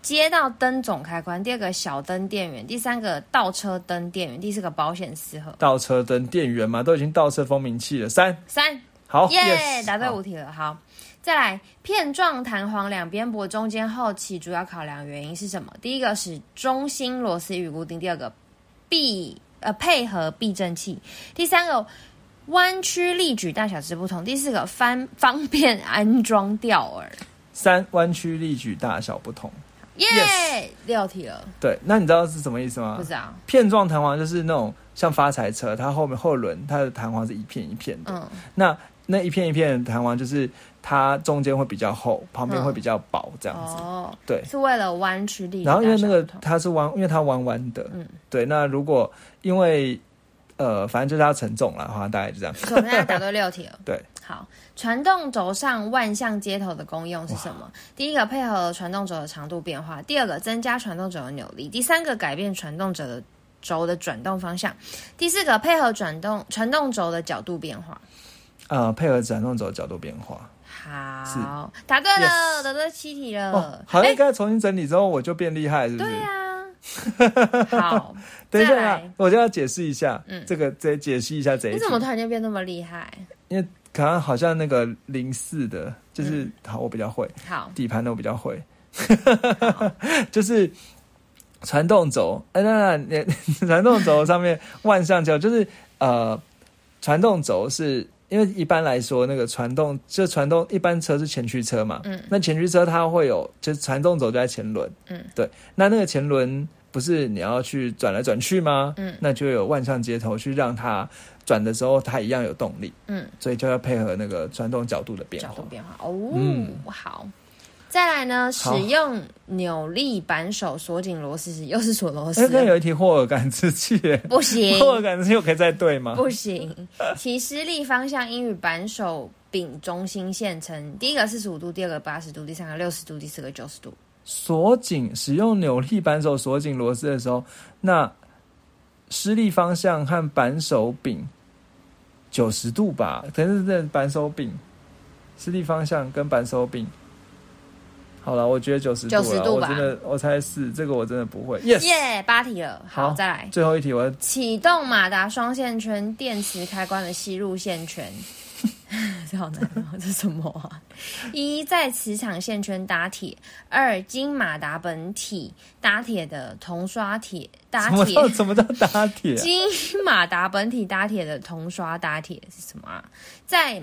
接到灯总开关；第二个，小灯电源；第三个，倒车灯电源；第四个，保险丝盒。倒车灯电源嘛，都已经倒车风鸣器了。三，三，好耶 yes，答对五题了。好，再来，片状弹簧两边薄中间后起，主要考量原因是什么？第一个是中心螺丝与固定，第二个避呃配合避震器，第三个弯曲力矩大小之不同，第四个方方便安装吊耳。三弯曲力矩大小不同。耶 Yes 六题了，对，那你知道是什么意思吗不？知道。片状弹簧就是那种像发财车，它后面后轮它的弹簧是一片一片的。嗯，那那一片一片的弹簧就是它中间会比较厚，旁边嗯会比较薄，这样子。哦，对。是为了弯曲力然后因为那个它是弯，因为它弯弯的，嗯对。那如果因为呃，反正就是它承重了，好像大概就这样。我们现在答对六题了。对，好，传动轴上万向接头的功用是什么？第一个，配合传动轴的长度变化；第二个，增加传动轴的扭力；第三个，改变传动轴的轴的转动方向；第四个，配合转动传动轴的角度变化。呃，配合转动轴角度变化。好，答对了，答对七题了。哦，好像诶刚才重新整理之后，我就变厉害，是不是？对啊。好，等一下我就要解释一下，嗯这个再解释一下这一你怎么突然间变那么厉害？因为可能好像那个零四的，就是、嗯。好，我比较会好，底盘的，我比较会，就是传动轴，哎、那那那 传动轴上面万向胶，就是呃，传动轴是因为一般来说那个传动就传动，一般车是前驱车嘛，嗯。那前驱车它会有就是传动轴就在前轮，嗯，对，那那个前轮不是你要去转来转去吗？嗯。那就有万向接头去让它转的时候它一样有动力，嗯，所以就要配合那个传动角度的变化。角度。变化。哦，嗯。好。再来呢，使用扭力扳手锁紧螺丝时，又是锁螺哎，丝刚，有一题霍尔感知器，不行，霍尔感知器我可以再对吗？不行，其施力方向应与扳手柄中心线成，第一个四十五度，第二个八十度，第三个六十度，第四个九十度。锁紧使用扭力扳手锁紧螺丝的时候，那施力方向和扳手柄九十度吧？可能是这扳手柄视力方向跟扳手柄，好了，我觉得九十度了，90度吧我真的我猜是这个，我真的不会。Yes，、耶，八题了，好，好再来。最后一题我要启动马达双线圈电池开关的吸入线圈，这好难哦，这什么啊？一在磁场线圈搭铁，二金马达本体搭铁的铜刷铁搭什么铁叫什么叫打铁、啊？经马达本体搭铁的铜刷搭铁是什么啊？在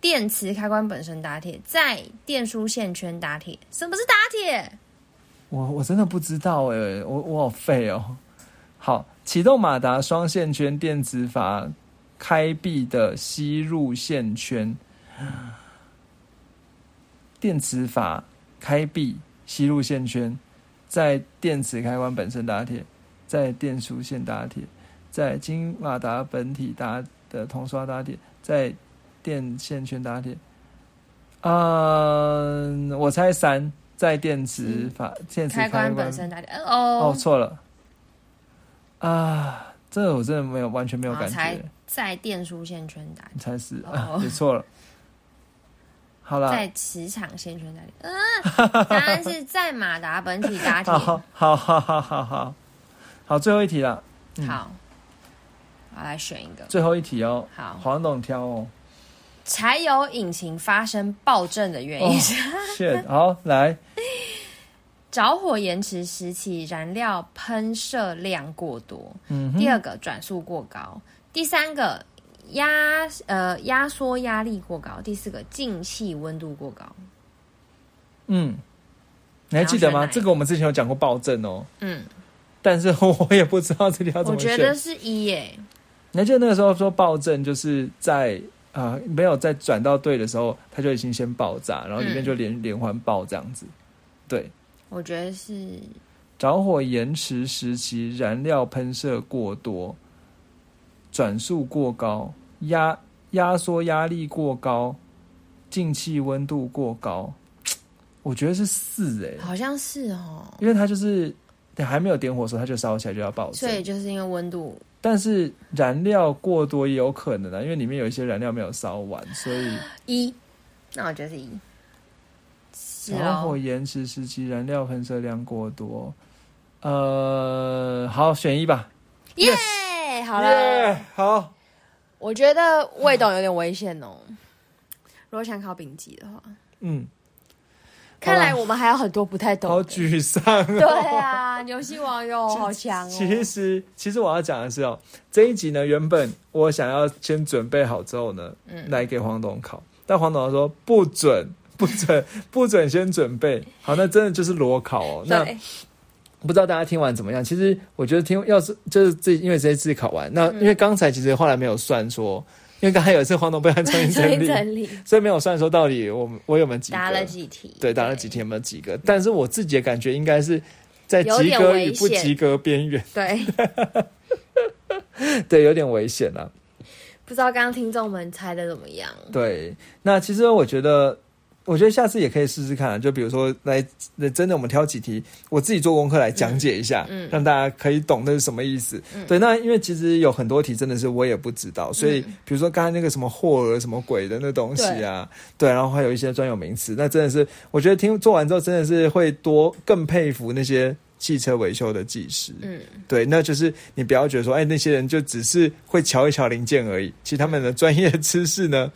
电磁开关本身搭铁，在电输线圈搭铁。什么是搭铁？我我真的不知道哎、我我好废哦。好，启动马达双线圈电磁阀开闭的吸入线圈，电磁阀开闭吸入线圈，在电磁开关本身打铁，在电输线打铁，在金马达本体打的铜刷打铁，在电线圈打铁。嗯，我猜三，在电磁阀电磁开关关本身搭铁。呃哦，哦，错了啊！这个我真的没有完全没有感觉，在电枢线圈打你才是哦写错了。好了，在磁场线圈打铁。嗯，答案是在马达本体打铁。好好好好好好好，最后一题了，嗯好，我来选一个。最后一题哦。好黄董挑哦。柴油引擎发生爆震的原因是、shit，好来，着火延迟时期燃料喷射量过多。嗯，第二个转速过高，第三个压呃压缩压力过高，第四个进气温度过高。嗯，你还记得吗？这个我们之前有讲过暴震哦，嗯，但是 我也不知道这里要怎我么选。觉得是一耶。你还记得那个时候说暴震就是在啊、呃没有在转到对的时候，它就已经先爆炸，然后里面嗯就连、连环爆这样子。对，我觉得是着火延迟时期燃料喷射过多，转速过高，压压缩压力过高，进气温度过高。我觉得是四哎、好像是哦，因为它就是还没有点火的时候，它就烧起来就要爆所以。就是因为温度但是燃料过多也有可能啊，因为里面有一些燃料没有烧完，所以 一，那我觉得是一。是着火哦，延迟时期燃料喷射量过多。呃，好，选一吧。耶，好了。耶好，我觉得魏董有点危险哦。如果想考丙级的话，嗯，看来我们还有很多不太懂好。沮丧、哦。对啊，游戏网友好强哦。其实，其实我要讲的是哦，这一集呢，原本我想要先准备好之后呢，嗯来给黄董考，但黄董说不准，不准，不准先准备。好，那真的就是裸考哦。那对，不知道大家听完怎么样？其实我觉得听，要是就是这，因为这一次考完，那嗯因为刚才其实后来没有算说，因为刚才有一次黄东被他 重新整理，所以没有算说到底我们我有没有及格，答了几题？对，答了几题有没有及格？但是我自己的感觉应该是在及格与不及格边缘，对，对，有点危险啊。不知道刚刚听众们猜的怎么样？对，那其实我觉得，我觉得下次也可以试试看啊，就比如说来，来真的我们挑几题，我自己做功课来讲解一下，嗯嗯。让大家可以懂那是什么意思。嗯。对，那因为其实有很多题真的是我也不知道，所以嗯。比如说刚才那个什么霍尔什么鬼的那东西啊，对，然后还有一些专有名词，那真的是我觉得听做完之后真的是会多更佩服那些。汽车维修的技师，嗯，对，那就是你不要觉得说，哎，那些人就只是会瞧一瞧零件而已，其实他们的专业知识呢，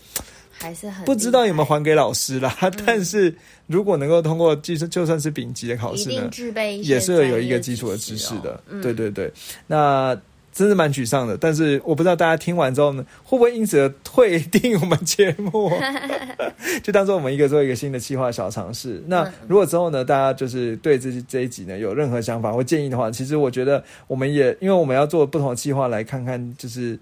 还是很不知道有没有还给老师啦。但是如果能够通过就就算是丙级的考试呢，具备也是有一个基础的知识的。哦嗯对对对，那真是蛮沮丧的。但是我不知道大家听完之后呢，会不会因此而退订我们节目？就当做我们一个做一个新的计划小尝试。那嗯如果之后呢，大家就是对这这一集呢有任何想法或建议的话，其实我觉得我们也因为我们要做不同的计划来看看，就是。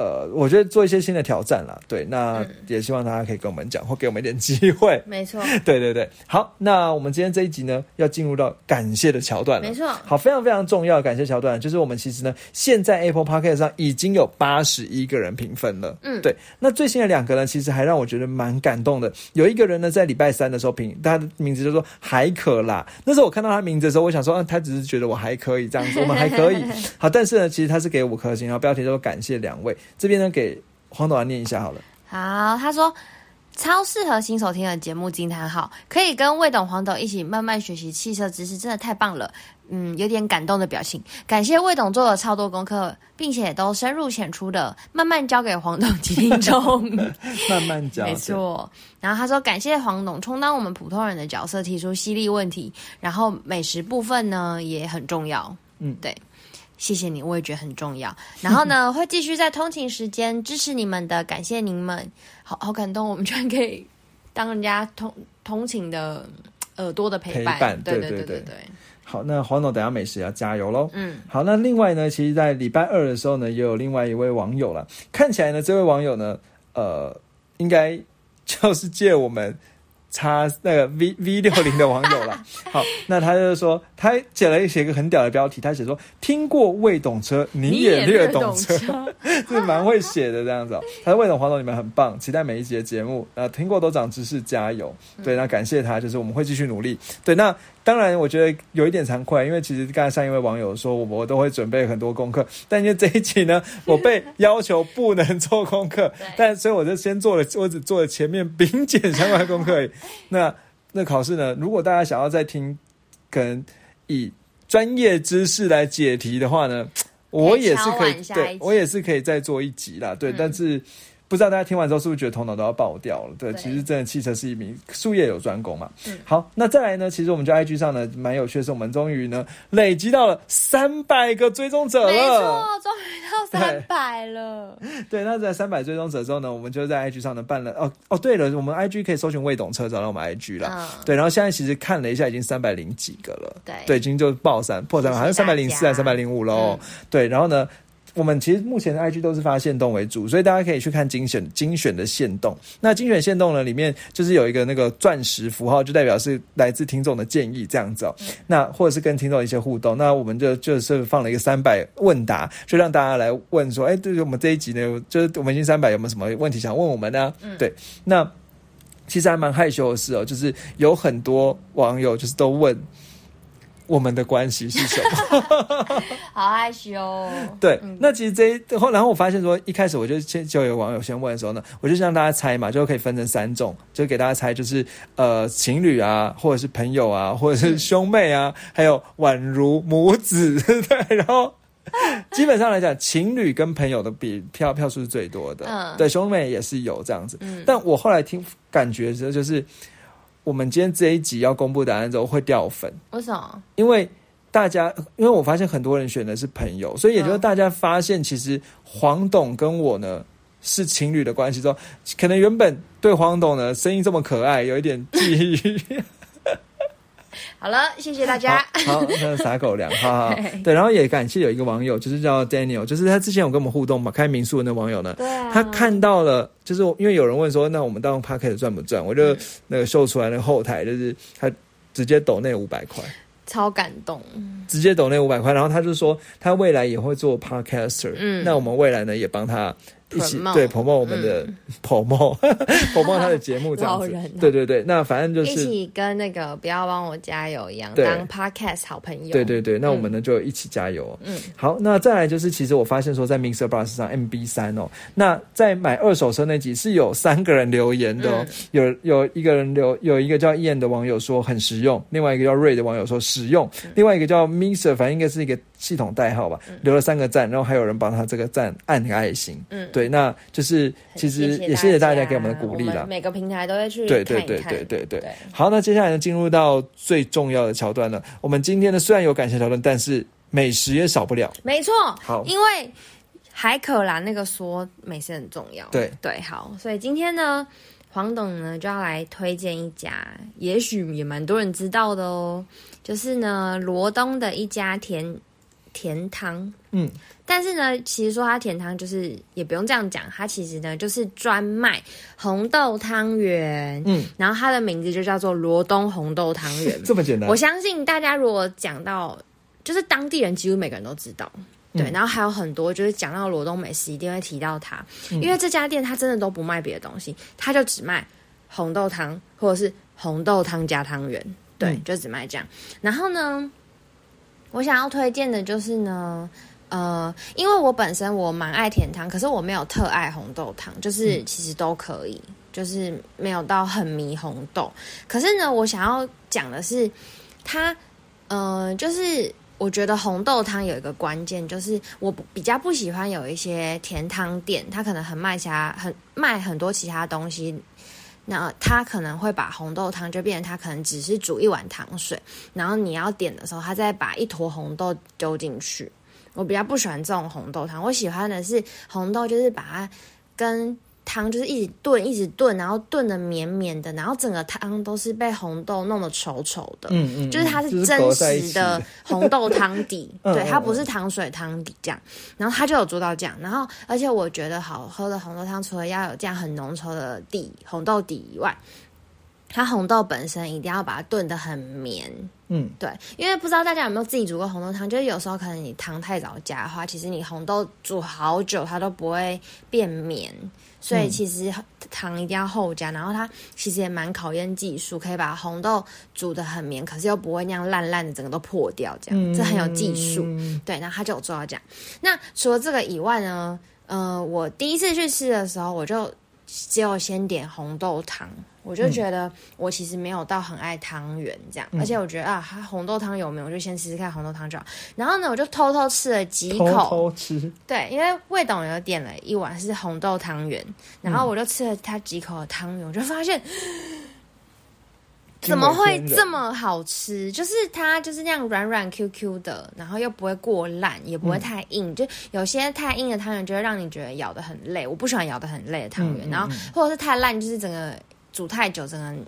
呃，我觉得做一些新的挑战啦，对，那嗯也希望大家可以跟我们讲，或给我们一点机会。没错，对对对，好，那我们今天这一集呢，要进入到感谢的桥段了。没错，好，非常非常重要的感谢桥段，就是我们其实呢，现在 Apple Podcast 上已经有八十一个人评分了。嗯对。那最新的两个呢，其实还让我觉得蛮感动的。有一个人呢，在礼拜三的时候评，他的名字就说还可啦。那时候我看到他名字的时候，我想说，啊，他只是觉得我还可以这样子，我们还可以。好，但是呢，其实他是给五颗星，然后标题叫做感谢两位。这边呢，给黄导来念一下好了。好，他说超适合新手听的节目，惊叹号，可以跟魏董、黄董一起慢慢学习汽车知识，真的太棒了。嗯，有点感动的表情。感谢魏董做了超多功课，并且都深入浅出的慢慢教给黄董及听众。慢慢教，没错。然后他说感谢黄董充当我们普通人的角色，提出犀利问题。然后美食部分呢也很重要。嗯对。谢谢你，我也觉得很重要。然后呢，会继续在通勤时间支持你们的，感谢您们，好好感动，我们居然可以当人家通通勤的耳朵的陪伴，陪伴对对对对对对对，好，那黄总等下美食要加油喽。嗯，好，那另外呢，其实，在礼拜二的时候呢，也有另外一位网友了。看起来呢，这位网友呢，呃，应该就是借我们插那个 V V 六零的网友了。好，那他就说，他写了一写一个很屌的标题，他写说：“听过未懂车，你也略懂车。” 是蛮会写的这样子哦。他说：“魏董、黄总，你们很棒，期待每一集的节目。呃，听过都长知识，加油。对，那感谢他，就是我们会继续努力。对，那当然，我觉得有一点惭愧，因为其实刚才上一位网友说，我我都会准备很多功课，但因为这一集呢，我被要求不能做功课，但所以我就先做了，我只做了前面丙检相关的功课。那那考试呢？如果大家想要再听，可能以专业知识来解题的话呢，我也是可以，对我也是可以再做一集啦。对，但是。不知道大家听完之后是不是觉得头脑都要爆掉了？对，其实真的汽车是一名术业有专攻嘛。嗯，好，那再来呢？其实我们就 IG 上呢蛮有趣的是，我们终于呢累积到了三百个追踪者了。没错，终于到三百了。对，那在三百追踪者之后呢，我们就在 IG 上呢办了。哦哦，对了，我们 IG 可以搜寻未懂车找到我们 IG 了。嗯，对，然后现在其实看了一下，已经三百零几个了。对，对，已经就爆三破三，好像三百零四还是三百零五喽。对，然后呢？我们其实目前的 IG 都是发现动为主，所以大家可以去看精选精选的线动。那精选线动呢，里面就是有一个那个钻石符号，就代表是来自听众的建议这样子哦。那或者是跟听众一些互动，那我们就就是放了一个三百问答，就让大家来问说，哎，对于我们这一集呢，就是我们已经三百有没有什么问题想问我们呢？对，那其实还蛮害羞的事哦，就是有很多网友就是都问。我们的关系是什么？好害羞。对，那其实这一后，然后我发现说，一开始我就先就有网友先问的时候呢，我就让大家猜嘛，就可以分成三种，就给大家猜，就是呃情侣啊，或者是朋友啊，或者是兄妹啊，还有宛如母子。对，然后基本上来讲，情侣跟朋友的比票票数是最多的。嗯，对，兄妹也是有这样子。嗯，但我后来听感觉是就是。我们今天这一集要公布答案之后会掉粉，为什么？因为大家，因为我发现很多人选的是朋友，所以也就是大家发现，其实黄董跟我呢是情侣的关系之后，可能原本对黄董呢声音这么可爱，有一点记忆。好了，谢谢大家。好，撒狗粮，哈哈。对，然后也感谢有一个网友，就是叫 Daniel，就是他之前有跟我们互动嘛，开民宿的那网友呢，对，他看到了，就是因为有人问说，那我们当 p a r k 赚不赚？我就那个秀出来那个后台，就是他直接抖那五百块，超感动，直接抖那五百块，然后他就说他未来也会做 Podcaster，嗯，那我们未来呢也帮他。一起对捧捧我们的捧捧捧捧他的节目这样子，对对对，那反正就是一起跟那个不要帮我加油一样，当 podcast 好朋友。对对对，那我们呢就一起加油。嗯，好，那再来就是，其实我发现说，在 Mixer Bus 上 MB 三哦，那在买二手车那集是有三个人留言的哦，有有一个人留，有一个叫 Ian 的网友说很实用，另外一个叫 Ray 的网友说实用，另外一个叫 Mixer，反正应该是一个系统代号吧，留了三个赞，然后还有人帮他这个赞按个爱心。嗯，对。那就是其实也谢谢大家给我们的鼓励了。每个平台都会去对对对对对对。好，那接下来呢，进入到最重要的桥段了。我们今天呢，虽然有感谢桥段，但是美食也少不了。没错，好，因为海可兰那个说美食很重要。对对，好，所以今天呢，黄董呢就要来推荐一家，也许也蛮多人知道的哦，就是呢罗东的一家甜甜汤。嗯。但是呢，其实说它甜汤就是也不用这样讲，它其实呢就是专卖红豆汤圆，嗯，然后它的名字就叫做罗东红豆汤圆，这么简单。我相信大家如果讲到，就是当地人几乎每个人都知道，对。然后还有很多就是讲到罗东美食一定会提到它，因为这家店它真的都不卖别的东西，它就只卖红豆汤或者是红豆汤加汤圆，对，就只卖这样。然后呢，我想要推荐的就是呢。呃，因为我本身我蛮爱甜汤，可是我没有特爱红豆汤，就是其实都可以，就是没有到很迷红豆。可是呢，我想要讲的是，它，呃，就是我觉得红豆汤有一个关键，就是我比较不喜欢有一些甜汤店，它可能很卖其他很卖很多其他东西，那他可能会把红豆汤就变成他可能只是煮一碗糖水，然后你要点的时候，他再把一坨红豆丢进去。我比较不喜欢这种红豆汤，我喜欢的是红豆，就是把它跟汤就是一直炖，一直炖，然后炖的绵绵的，然后整个汤都是被红豆弄得稠稠的，嗯嗯，就是它是真实的 红豆汤底，对，它不是糖水汤底这样，然后它就有做到这样，然后而且我觉得好喝的红豆汤，除了要有这样很浓稠的底红豆底以外，它红豆本身一定要把它炖得很绵。嗯，对，因为不知道大家有没有自己煮过红豆汤，就是有时候可能你汤太早加的话，其实你红豆煮好久它都不会变绵，所以其实糖一定要后加。然后它其实也蛮考验技术，可以把红豆煮得很绵，可是又不会那样烂烂的，整个都破掉，这样这很有技术。对，然后他就有做到这样。那除了这个以外呢，呃，我第一次去吃的时候，我就只有先点红豆汤。我就觉得我其实没有到很爱汤圆这样，而且我觉得啊，红豆汤有没有，我就先试试看红豆汤就好。然后呢，我就偷偷吃了几口，偷偷吃。对，因为魏董有点了一碗是红豆汤圆，然后我就吃了他几口的汤圆，我就发现怎么会这么好吃？就是它就是那样软软 Q Q 的，然后又不会过烂，也不会太硬。就有些太硬的汤圆就会让你觉得咬的很累，我不喜欢咬的很累的汤圆。然后或者是太烂，就是整个。煮太久，整个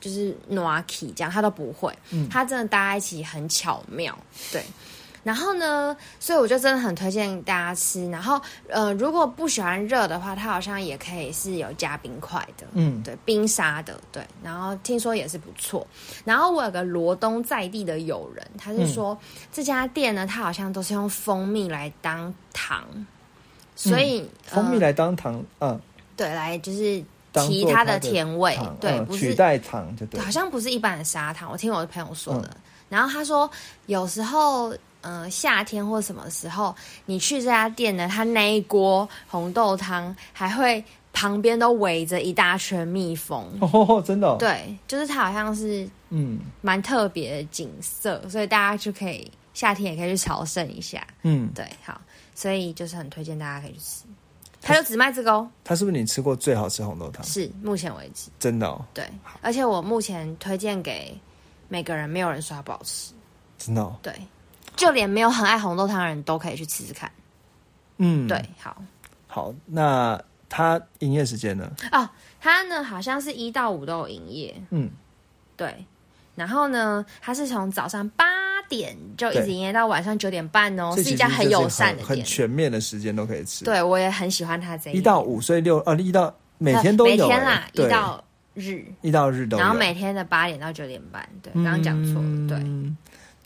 就是 n o k 这样，他都不会。嗯，它真的搭在一起很巧妙。对，然后呢，所以我就真的很推荐大家吃。然后，呃，如果不喜欢热的话，它好像也可以是有加冰块的。嗯，对，冰沙的。对，然后听说也是不错。然后我有个罗东在地的友人，他是说这家店呢，他好像都是用蜂蜜来当糖，所以蜂蜜来当糖，嗯，对，来就是。提它的甜味，对，不是取代糖，就对，好像不是一般的砂糖。我听我的朋友说的，然后他说，有时候，嗯，夏天或什么时候，你去这家店呢，他那一锅红豆汤还会旁边都围着一大圈蜜蜂。哦，真的，对，就是它好像是嗯，蛮特别的景色，所以大家就可以夏天也可以去朝圣一下，嗯，对，好，所以就是很推荐大家可以去吃。他就只卖这个哦。他是不是你吃过最好吃红豆汤？是目前为止。真的哦。对，而且我目前推荐给每个人，没有人说不好吃。真的。对，就连没有很爱红豆汤的人都可以去吃吃看。嗯，对，好。好，那他营业时间呢？哦，他呢好像是一到五都有营业。嗯，对。然后呢，他是从早上八点就一直营业到晚上九点半哦，是一家很友善的店，很全面的时间都可以吃。对，我也很喜欢他这一到五，所以六呃一到每天都有，每天啦，一到日，一到日都，然后每天的八点到九点半，对，刚刚讲错，对，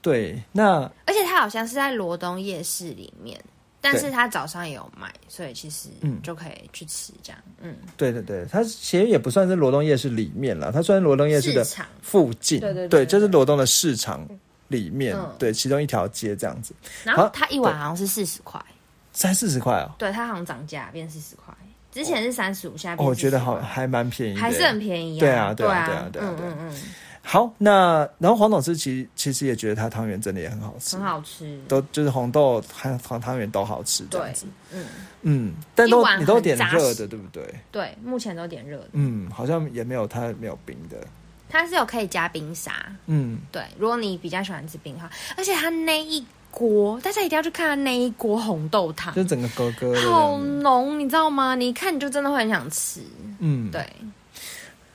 对，那而且它好像是在罗东夜市里面。但是它早上也有卖，所以其实嗯。就可以去吃这样，嗯，对对对，它其实也不算是罗东夜市里面了，它算是罗东夜市的附近，对对对，就是罗东的市场里面，对，其中一条街这样子。然后它一碗好像是四十块，才四十块哦，对，它好像涨价变四十块，之前是三十五，现在我觉得好还蛮便宜，还是很便宜，对啊对啊对啊对啊，嗯嗯嗯。好，那然后黄总师其实其实也觉得他汤圆真的也很好吃，很好吃，都就是红豆和黄汤圆都好吃，对，嗯。嗯，但都你都点热的，对不对？对，目前都点热的，嗯，好像也没有它没有冰的，它是有可以加冰沙，嗯，对，如果你比较喜欢吃冰的话，而且它那一锅，大家一定要去看它那一锅红豆汤，就整个哥哥好浓，你知道吗？你一看你就真的会很想吃，嗯，对。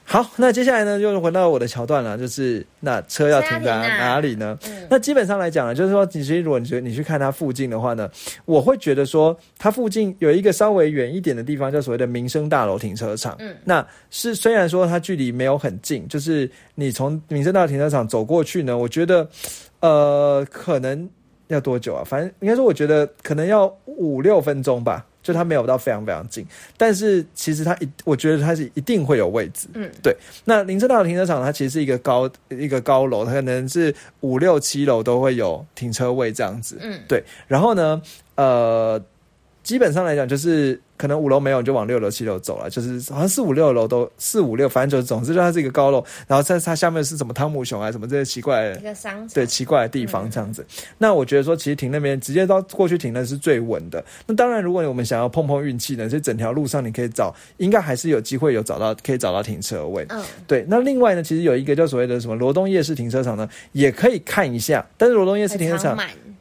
好，那接下来呢，就回到我的桥段了，就是那车要停在哪里呢？那基本上来讲呢，就是说，其实如果你觉得你去看它附近的话呢，我会觉得说，它附近有一个稍微远一点的地方，叫所谓的民生大楼停车场。嗯，那是虽然说它距离没有很近，就是你从民生大楼停车场走过去呢，我觉得，呃，可能要多久啊？反正应该说，我觉得可能要五六分钟吧。就它没有到非常非常近，但是其实它一，我觉得它是一定会有位置。嗯，对。那林车道停车场它其实是一个高一个高楼，它可能是五六七楼都会有停车位这样子。嗯，对。然后呢，呃，基本上来讲就是。可能五楼没有，你就往六楼、七楼走了。就是好像四五六楼都四五六，反正就总之就它是一个高楼。然后在它下面是什么汤姆熊啊，什么这些奇怪的对奇怪的地方这样子。那我觉得说，其实停那边直接到过去停那是最稳的。那当然，如果我们想要碰碰运气呢，就整条路上你可以找，应该还是有机会有找到可以找到停车位。嗯，对。那另外呢，其实有一个叫所谓的什么罗东夜市停车场呢，也可以看一下。但是罗东夜市停车场。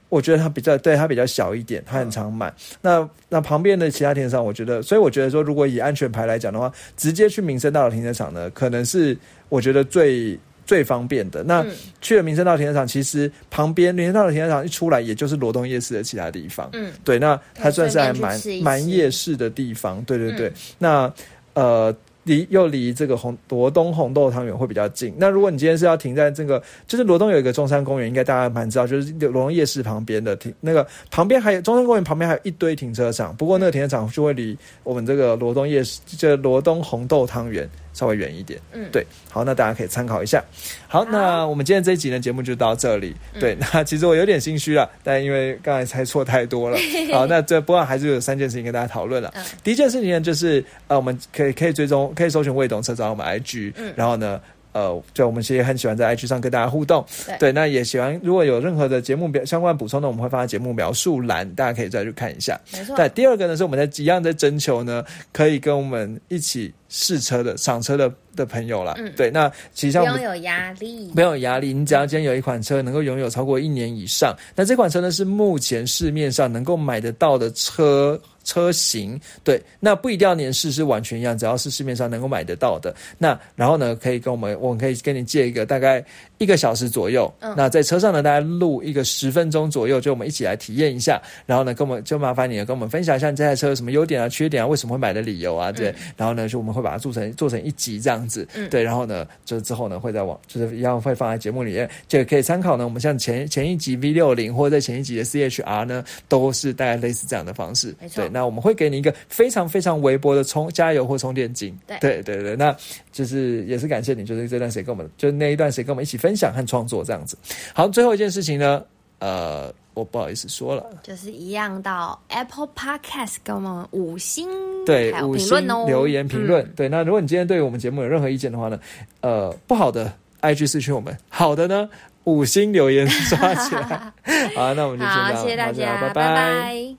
我觉得它比较对它比较小一点，它很常满。那那旁边的其他停车场，我觉得，所以我觉得说，如果以安全牌来讲的话，直接去民生大道停车场呢，可能是我觉得最最方便的。那去了民生大道停车场，其实旁边民生大道停车场一出来，也就是罗东夜市的其他地方。嗯，对，那它算是还蛮蛮夜市的地方。对对对，那呃。离又离这个红罗东红豆汤圆会比较近。那如果你今天是要停在这个，就是罗东有一个中山公园，应该大家蛮知道，就是罗东夜市旁边的停那个旁边还有中山公园旁边还有一堆停车场，不过那个停车场就会离我们这个罗东夜市，就罗东红豆汤圆。稍微远一点，嗯，对，好，那大家可以参考一下。好，那我们今天这一集的节目就到这里。对，那其实我有点心虚了，但因为刚才猜错太多了。好，那这不过还是有三件事情跟大家讨论了。第一件事情呢，就是呃，我们可以可以追踪，可以搜寻魏董车找我们 IG，然后呢。呃，就我们其实很喜欢在 IG 上跟大家互动，对，那也喜欢如果有任何的节目表相关补充呢，我们会放在节目描述栏，大家可以再去看一下。没错。对，第二个呢是我们在一样在征求呢，可以跟我们一起试车的赏车的的朋友了。嗯，对，那其实不用有压力，没有压力，你只要今天有一款车能够拥有超过一年以上，那这款车呢是目前市面上能够买得到的车。车型对，那不一定要年式是完全一样，只要是市面上能够买得到的。那然后呢，可以跟我们，我们可以跟你借一个大概一个小时左右。那在车上呢，大家录一个十分钟左右，就我们一起来体验一下。然后呢，跟我们就麻烦你，跟我们分享一下你这台车有什么优点啊、缺点啊，为什么会买的理由啊，对。然后呢，就我们会把它做成做成一集这样子。对，然后呢，就之后呢会在网，就是一样会放在节目里面，就可以参考呢。我们像前前一集 V 六零，或者在前一集的 C H R 呢，都是大概类似这样的方式。没错。那我们会给你一个非常非常微薄的充加油或充电金，对对对对，那就是也是感谢你，就是这段时间跟我们，就那一段时间跟我们一起分享和创作这样子。好，最后一件事情呢，呃，我不好意思说了，就是一样到 Apple Podcast 给我们五星对五星留言评论。对，那如果你今天对我们节目有任何意见的话呢，呃，不好的 IG 私讯我们，好的呢五星留言刷起来。好，那我们就这样，谢谢大家，拜拜。